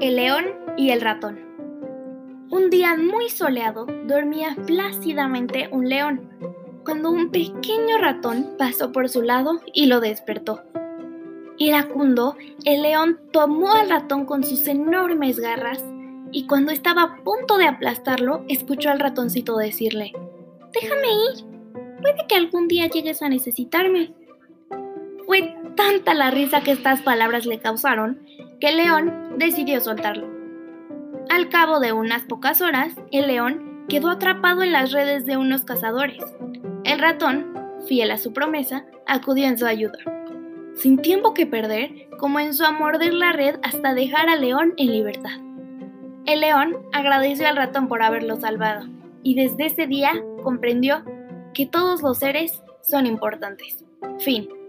El león y el ratón. Un día muy soleado dormía plácidamente un león, cuando un pequeño ratón pasó por su lado y lo despertó. Iracundo, el león tomó al ratón con sus enormes garras y cuando estaba a punto de aplastarlo, escuchó al ratoncito decirle, Déjame ir, puede que algún día llegues a necesitarme. Fue tanta la risa que estas palabras le causaron que león decidió soltarlo. Al cabo de unas pocas horas, el león quedó atrapado en las redes de unos cazadores. El ratón, fiel a su promesa, acudió en su ayuda. Sin tiempo que perder, comenzó a morder la red hasta dejar al león en libertad. El león agradeció al ratón por haberlo salvado y desde ese día comprendió que todos los seres son importantes. Fin.